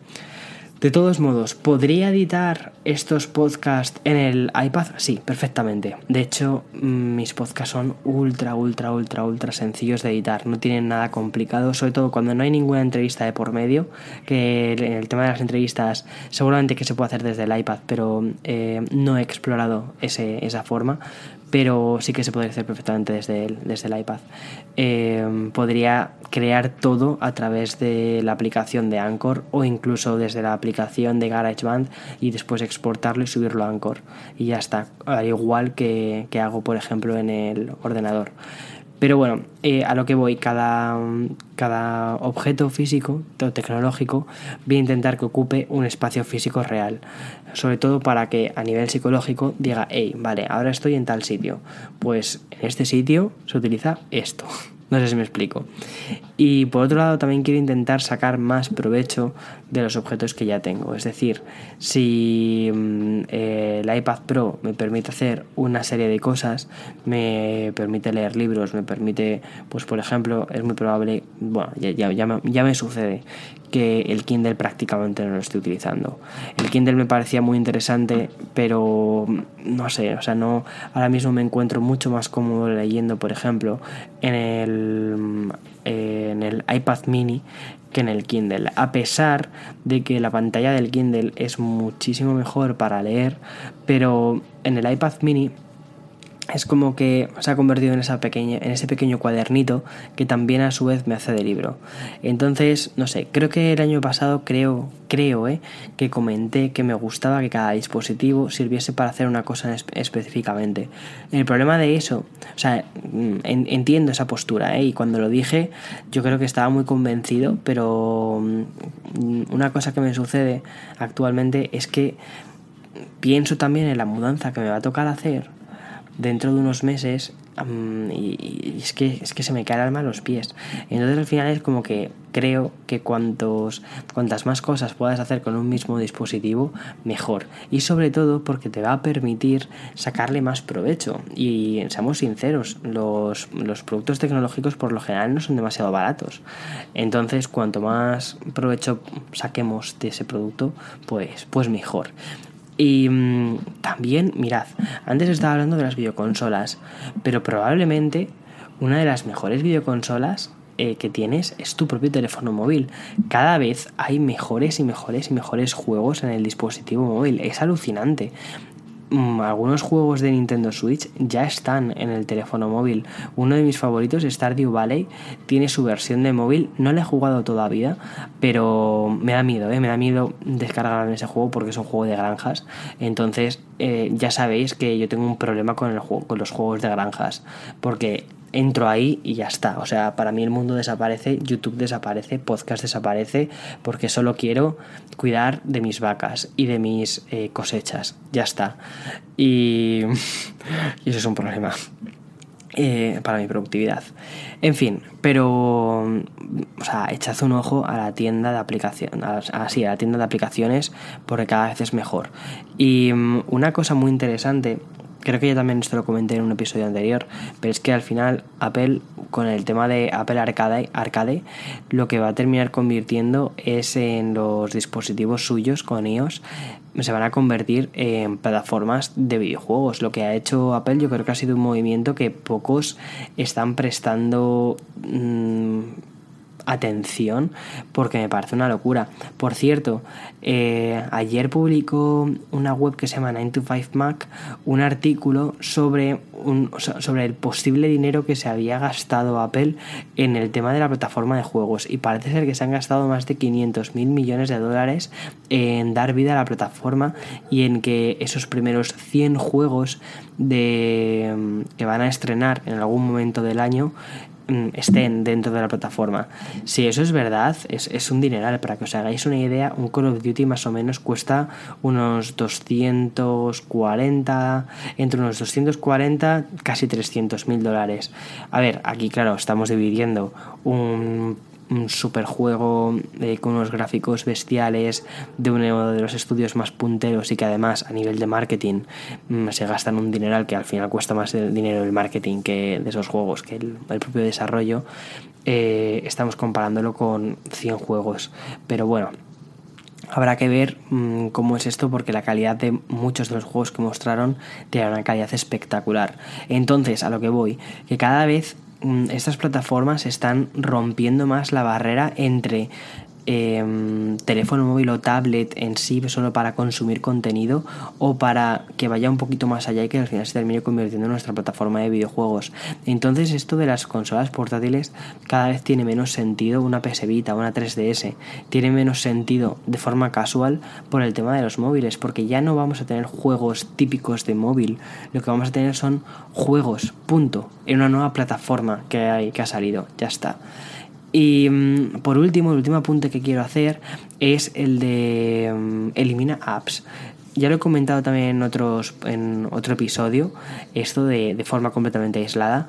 [SPEAKER 1] De todos modos, ¿podría editar estos podcasts en el iPad? Sí, perfectamente. De hecho, mm, mis podcasts son ultra, ultra, ultra, ultra sencillos de editar. No tienen nada complicado, sobre todo cuando no hay ninguna entrevista de por medio, que el tema de las entrevistas seguramente que se puede hacer desde el iPad, pero eh, no he explorado ese, esa forma pero sí que se podría hacer perfectamente desde el, desde el iPad. Eh, podría crear todo a través de la aplicación de Anchor o incluso desde la aplicación de GarageBand y después exportarlo y subirlo a Anchor. Y ya está, al igual que, que hago por ejemplo en el ordenador. Pero bueno, eh, a lo que voy, cada, cada objeto físico o tecnológico voy a intentar que ocupe un espacio físico real. Sobre todo para que a nivel psicológico diga, hey, vale, ahora estoy en tal sitio. Pues en este sitio se utiliza esto. No sé si me explico. Y por otro lado también quiero intentar sacar más provecho de los objetos que ya tengo. Es decir, si mm, el iPad Pro me permite hacer una serie de cosas, me permite leer libros, me permite, pues por ejemplo, es muy probable, bueno, ya, ya, ya me sucede que el Kindle prácticamente no lo estoy utilizando. El Kindle me parecía muy interesante, pero no sé, o sea, no ahora mismo me encuentro mucho más cómodo leyendo, por ejemplo, en el en el iPad mini que en el Kindle, a pesar de que la pantalla del Kindle es muchísimo mejor para leer, pero en el iPad mini es como que se ha convertido en, esa pequeña, en ese pequeño cuadernito que también a su vez me hace de libro. Entonces, no sé, creo que el año pasado creo, creo, eh, que comenté que me gustaba que cada dispositivo sirviese para hacer una cosa específicamente. El problema de eso, o sea, mm, entiendo esa postura, eh, y cuando lo dije yo creo que estaba muy convencido, pero mm, una cosa que me sucede actualmente es que pienso también en la mudanza que me va a tocar hacer dentro de unos meses y, es, que, es que se me cae el alma a los pies. Entonces al final es como que creo que cuantos, cuantas más cosas puedas hacer con un mismo dispositivo, mejor. Y sobre todo porque te va a permitir sacarle más provecho. Y seamos sinceros, los, los productos tecnológicos por lo general no son demasiado baratos. Entonces cuanto más provecho saquemos de ese producto, pues, pues mejor. Y mm, también, mirad, antes estaba hablando de las videoconsolas, pero probablemente una de las mejores videoconsolas eh, que tienes es tu propio teléfono móvil. Cada vez hay mejores y mejores y mejores juegos en el dispositivo móvil. Es alucinante. Mm, algunos juegos de Nintendo Switch ya están en el teléfono móvil. Uno de mis favoritos, Stardew Valley, tiene su versión de móvil. No le he jugado todavía, pero me da miedo, ¿eh? me da miedo descargar ese juego porque es un juego de granjas. Entonces, eh, ya sabéis que yo tengo un problema con, el juego, con los juegos de granjas, porque entro ahí y ya está. O sea, para mí el mundo desaparece, YouTube desaparece, podcast desaparece, porque solo quiero cuidar de mis vacas y de mis eh, cosechas. Ya está. Y, y eso es un problema. Eh, para mi productividad. En fin, pero o sea, echad un ojo a la tienda de aplicación, así, a la tienda de aplicaciones, porque cada vez es mejor. Y mm, una cosa muy interesante creo que ya también esto lo comenté en un episodio anterior, pero es que al final Apple, con el tema de Apple Arcade, Arcade lo que va a terminar convirtiendo es en los dispositivos suyos con iOS, se van a convertir en plataformas de videojuegos. Lo que ha hecho Apple yo creo que ha sido un movimiento que pocos están prestando... Mmm, atención porque me parece una locura. Por cierto, eh, ayer publicó una web que se llama 9to5Mac un artículo sobre, un, sobre el posible dinero que se había gastado Apple en el tema de la plataforma de juegos y parece ser que se han gastado más de 500 mil millones de dólares en dar vida a la plataforma y en que esos primeros 100 juegos que van a estrenar en algún momento del año estén dentro de la plataforma. Si eso es verdad, es, un dineral. Para que os hagáis una idea, un Call of Duty más o menos cuesta unos 240, entre unos 240, casi 300 mil dólares. A ver, aquí claro, estamos dividiendo un un super juego eh, con unos gráficos bestiales de uno de los estudios más punteros y que además a nivel de marketing mm, se gastan un dineral que al final cuesta más el dinero el marketing que de esos juegos que el, propio desarrollo eh, estamos comparándolo con 100 juegos pero bueno Habrá que ver mm, cómo es esto porque la calidad de muchos de los juegos que mostraron tiene una calidad espectacular. Entonces, a lo que voy, que cada vez estas plataformas están rompiendo más la barrera entre Em, teléfono móvil o tablet en sí solo para consumir contenido o para que vaya un poquito más allá y que al final se termine convirtiendo en nuestra plataforma de videojuegos. Entonces esto de las consolas portátiles cada vez tiene menos sentido, una PS Vita, una 3DS, tiene menos sentido de forma casual por el tema de los móviles, porque ya no vamos a tener juegos típicos de móvil, lo que vamos a tener son juegos, punto, en una nueva plataforma que, hay, que ha salido, ya está. Y mm, por último, el último apunte que quiero hacer es el de mm, elimina apps. Ya lo he comentado también en, otros, en otro episodio, esto de, de forma completamente aislada.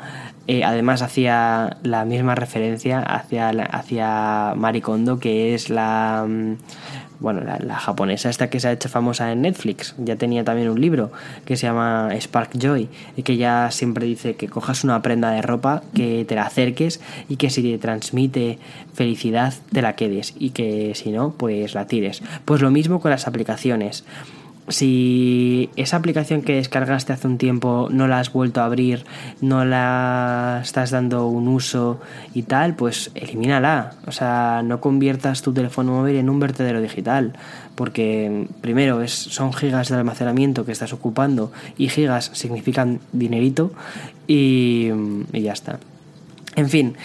[SPEAKER 1] Eh, además hacía la misma referencia hacia, hacia Marikondo, que es la, mm, bueno, la, japonesa esta que se ha hecho famosa en Netflix, ya tenía también un libro que se llama Spark Joy y que ya siempre dice que cojas una prenda de ropa, que te la acerques y que si te transmite felicidad te la quedes y que si no, pues la tires. Pues lo mismo con las aplicaciones si esa aplicación que descargaste hace un tiempo no la has vuelto a abrir, no la estás dando un uso y tal, pues elimínala. O sea, no conviertas tu teléfono móvil en un vertedero digital, porque primero es, son gigas de almacenamiento que estás ocupando y gigas significan dinerito y, y ya está. En fin,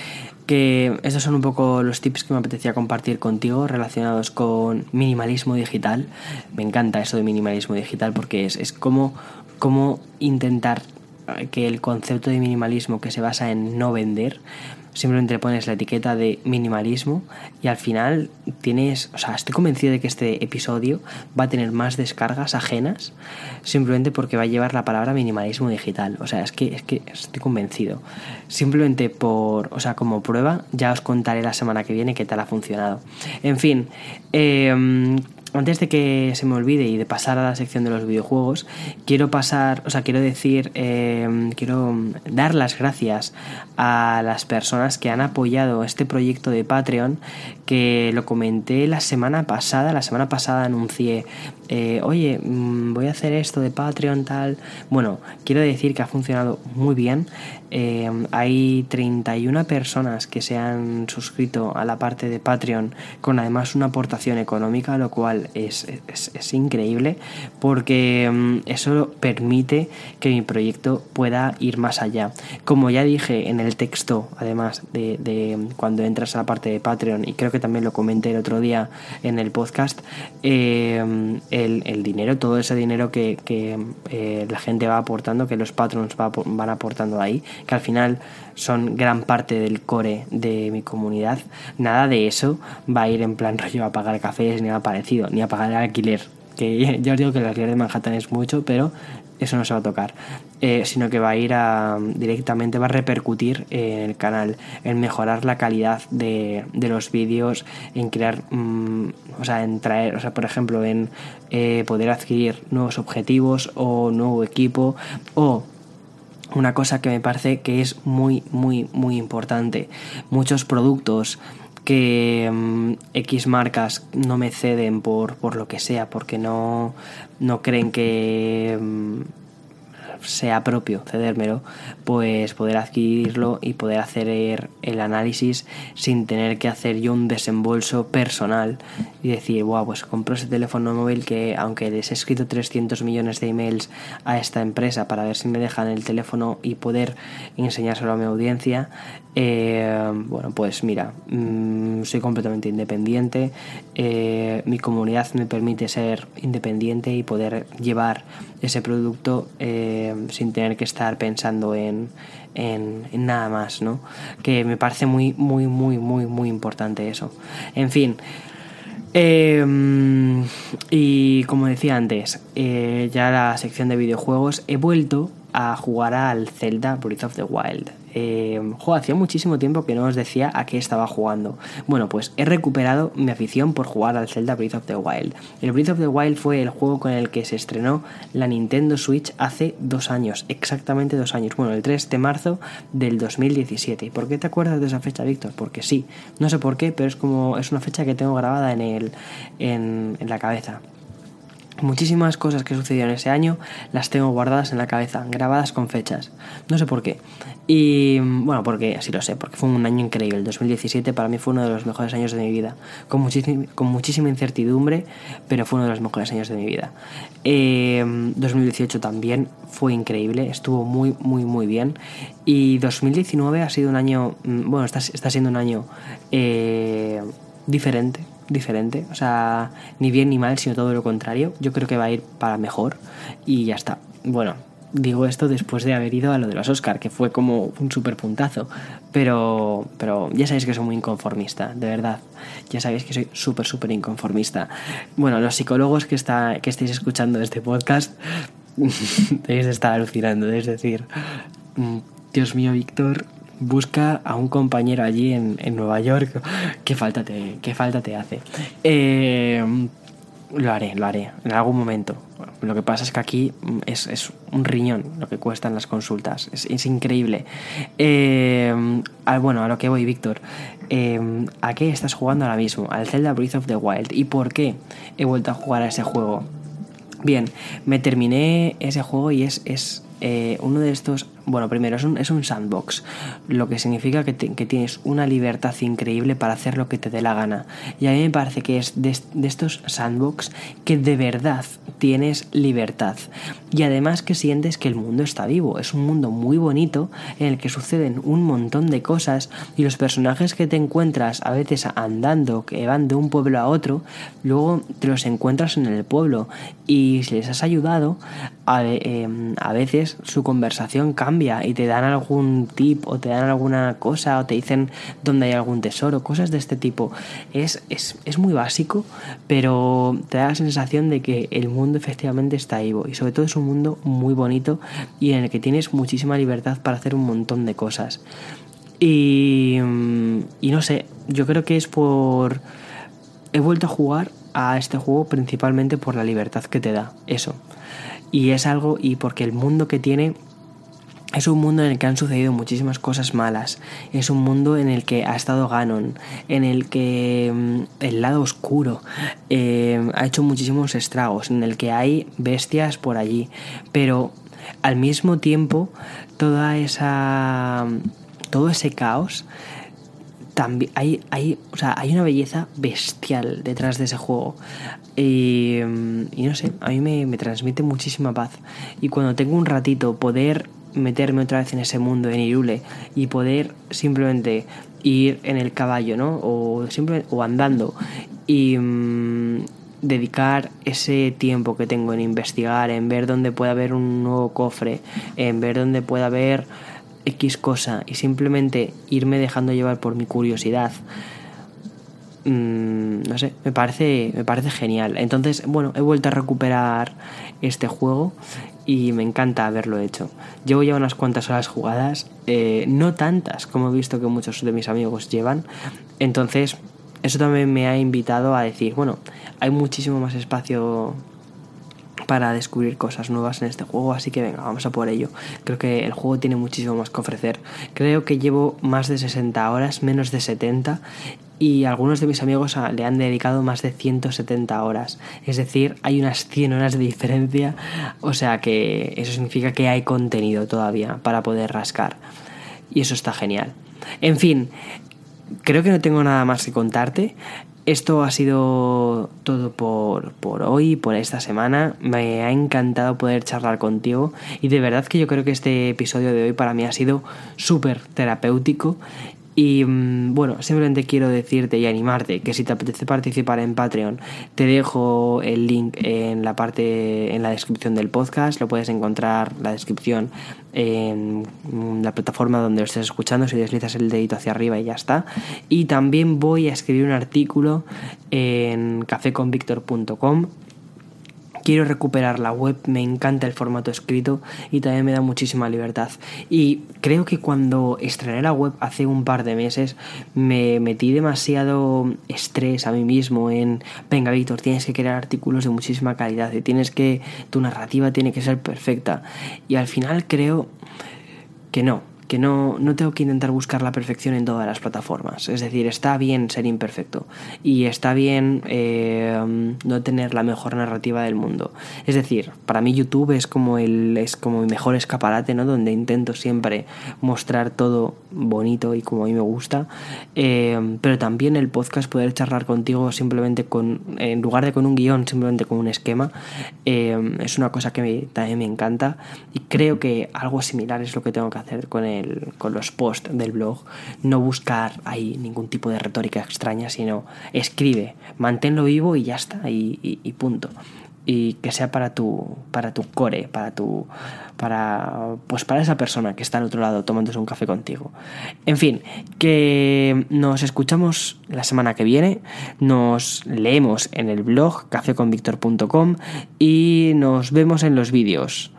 [SPEAKER 1] que estos son un poco los tips que me apetecía compartir contigo relacionados con minimalismo digital. Me encanta eso de minimalismo digital porque es, es como, como intentar que el concepto de minimalismo que se basa en no vender simplemente le pones la etiqueta de minimalismo y al final tienes, o sea, estoy convencido de que este episodio va a tener más descargas ajenas simplemente porque va a llevar la palabra minimalismo digital. O sea, es que, es que estoy convencido. Simplemente por, o sea, como prueba, ya os contaré la semana que viene qué tal ha funcionado. En fin, eh, antes de que se me olvide y de pasar a la sección de los videojuegos, quiero pasar, o sea, quiero decir, eh, quiero dar las gracias a las personas que han apoyado este proyecto de Patreon, que lo comenté la semana pasada, la semana pasada anuncié, eh, oye, mm, voy a hacer esto de Patreon tal. Bueno, quiero decir que ha funcionado muy bien. Eh, hay 31 personas que se han suscrito a la parte de Patreon con además una aportación económica, lo cual es, increíble porque mm, eso permite que mi proyecto pueda ir más allá. Como ya dije en el texto, además de, cuando entras a la parte de Patreon, y creo que también lo comenté el otro día en el podcast, eh, el, dinero, todo ese dinero que, eh, la gente va aportando, que los patrons van aportando ahí, que al final son gran parte del core de mi comunidad, nada de eso va a ir en plan rollo a pagar cafés ni nada parecido, ni a pagar el alquiler. Que ya os digo que el alquiler de Manhattan es mucho, pero eso no se va a tocar, eh, sino que va a ir a directamente, va a repercutir en el canal, en mejorar la calidad de, los vídeos, en crear, mm, o sea, en traer, o sea, por ejemplo, en eh, poder adquirir nuevos objetivos o nuevo equipo o una cosa que me parece que es muy, muy, muy importante. Muchos productos que mm, X marcas no me ceden por, por lo que sea, porque no, no creen que mm, sea propio cedérmelo, pues poder adquirirlo y poder hacer el análisis sin tener que hacer yo un desembolso personal y decir, wow, pues compro ese teléfono móvil que aunque les he escrito 300 millones de emails a esta empresa para ver si me dejan el teléfono y poder enseñárselo a mi audiencia, eh, bueno, pues mira, mm, soy completamente independiente, eh, mi comunidad me permite ser independiente y poder llevar ese producto eh, sin tener que estar pensando en, en, nada más, ¿no? Que me parece muy, muy, muy, muy, muy importante eso. En fin. y como decía antes, ya la sección de videojuegos, he vuelto a jugar al Zelda Breath of the Wild. Eh, hacía muchísimo tiempo que no os decía a qué estaba jugando. Bueno, pues he recuperado mi afición por jugar al Zelda Breath of the Wild. El Breath of the Wild fue el juego con el que se estrenó la Nintendo Switch hace dos años, exactamente dos años. Bueno, el 3 de marzo del 2017. ¿Por qué te acuerdas de esa fecha, Víctor? Porque sí, no sé por qué, pero es como es una fecha que tengo grabada en, el, en la cabeza. Muchísimas cosas que sucedieron ese año las tengo guardadas en la cabeza, grabadas con fechas. No sé por qué. Y bueno, porque así lo sé, porque fue un año increíble. El 2017 para mí fue uno de los mejores años de mi vida. Con, con muchísima incertidumbre, pero fue uno de los mejores años de mi vida. 2018 eh, también fue increíble, estuvo muy, muy, muy bien. Y 2019 ha sido un año, mm, bueno, está, está siendo un año eh, diferente diferente. O sea, ni bien ni mal, sino todo lo contrario. Yo creo que va a ir para mejor y ya está. Bueno, digo esto después de haber ido a lo de los Oscar, que fue como un super puntazo. Pero, pero ya sabéis que soy muy inconformista, de verdad. Ya sabéis que soy súper, súper inconformista. Bueno, los psicólogos que, está, que estéis escuchando este podcast debéis de estar alucinando. Es decir, mm, Dios mío, Víctor, busca a un compañero allí en, Nueva York. ¿Qué falta te, qué falta te hace? Eh, lo haré, lo haré, en algún momento. Lo que pasa es que aquí es, un riñón lo que cuestan las consultas. Es, increíble. Eh, bueno, a lo que voy, Víctor. Eh, ¿A qué estás jugando ahora mismo? Al Zelda Breath of the Wild. ¿Y por qué he vuelto a jugar a ese juego? Bien, me terminé ese juego y es, es uno de estos bueno, primero, es un, es un sandbox, lo que significa que, tienes una libertad increíble para hacer lo que te dé la gana. Y a mí me parece que es de, estos sandbox que de verdad tienes libertad. Y además que sientes que el mundo está vivo. Es un mundo muy bonito en el que suceden un montón de cosas y los personajes que te encuentras a veces andando, que van de un pueblo a otro, luego te los encuentras en el pueblo y si les has ayudado, a, em, a veces su conversación cambia y te dan algún tip o te dan alguna cosa o te dicen dónde hay algún tesoro, cosas de este tipo. Es, es, es muy básico, pero te da la sensación de que el mundo efectivamente está vivo y sobre todo es un mundo muy bonito y en el que tienes muchísima libertad para hacer un montón de cosas. Y, y no sé, yo creo que es por... He vuelto a jugar a este juego principalmente por la libertad que te da, eso. Y es algo, y porque el mundo que tiene es un mundo en el que han sucedido muchísimas cosas malas. Es un mundo en el que ha estado Ganon, en el que mm, el lado oscuro eh, ha hecho muchísimos estragos, en el que hay bestias por allí. Pero al mismo tiempo, toda esa. todo ese caos también hay, hay, o sea, hay una belleza bestial detrás de ese juego. Y, y no sé, a mí me, me, transmite muchísima paz. Y cuando tengo un ratito, poder meterme otra vez en ese mundo en Irule y poder simplemente ir en el caballo, ¿no? O, simplemente, o andando y mmm, dedicar ese tiempo que tengo en investigar, en ver dónde puede haber un nuevo cofre, en ver dónde puede haber X cosa y simplemente irme dejando llevar por mi curiosidad. Mmm, no sé, me parece, me parece genial. Entonces, bueno, he vuelto a recuperar este juego y me encanta haberlo hecho. Llevo ya unas cuantas horas jugadas, eh, no tantas como he visto que muchos de mis amigos llevan. Entonces, eso también me ha invitado a decir, bueno, hay muchísimo más espacio para descubrir cosas nuevas en este juego, así que venga, vamos a por ello. Creo que el juego tiene muchísimo más que ofrecer. Creo que llevo más de 60 horas, menos de 70, y algunos de mis amigos le han dedicado más de 170 horas. Es decir, hay unas 100 horas de diferencia, o sea que eso significa que hay contenido todavía para poder rascar. Y eso está genial. En fin, creo que no tengo nada más que contarte. Esto ha sido todo por, por, hoy, por esta semana. Me ha encantado poder charlar contigo y de verdad que yo creo que este episodio de hoy para mí ha sido súper terapéutico y mm, bueno, simplemente quiero decirte y animarte que si te apetece participar en Patreon, te dejo el link en la parte, en la descripción del podcast. Lo puedes encontrar la descripción en la plataforma donde lo estés escuchando. Si deslizas el dedito hacia arriba y ya está. Y también voy a escribir un artículo en cafeconvictor.com quiero recuperar la web, me encanta el formato escrito y también me da muchísima libertad. Y creo que cuando estrené la web hace un par de meses me metí demasiado estrés a mí mismo en, venga Víctor, tienes que crear artículos de muchísima calidad y tienes que, tu narrativa tiene que ser perfecta. Y al final creo que no, que no, no tengo que intentar buscar la perfección en todas las plataformas. Es decir, está bien ser imperfecto y está bien eh, no tener la mejor narrativa del mundo. Es decir, para mí YouTube es como, el, es como mi mejor escaparate, ¿no? Donde intento siempre mostrar todo bonito y como a mí me gusta. Eh, pero también el podcast, poder charlar contigo simplemente con, en lugar de con un guion, simplemente con un esquema, eh, es una cosa que también me encanta y creo que algo similar es lo que tengo que hacer con el con los posts del blog, no buscar ahí ningún tipo de retórica extraña, sino escribe, manténlo vivo y ya está, y, punto. Y que sea para tu para tu core para tu para pues para esa persona que está al otro lado tomándose un café contigo. En fin que nos escuchamos la semana que viene nos leemos en el blog cafeconvictor.com y nos vemos en los vídeos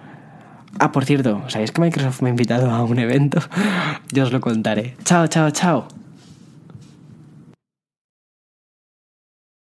[SPEAKER 1] Ah, por cierto, ¿sabéis que Microsoft me ha invitado a un evento? Yo os lo contaré. Chao, chao, chao.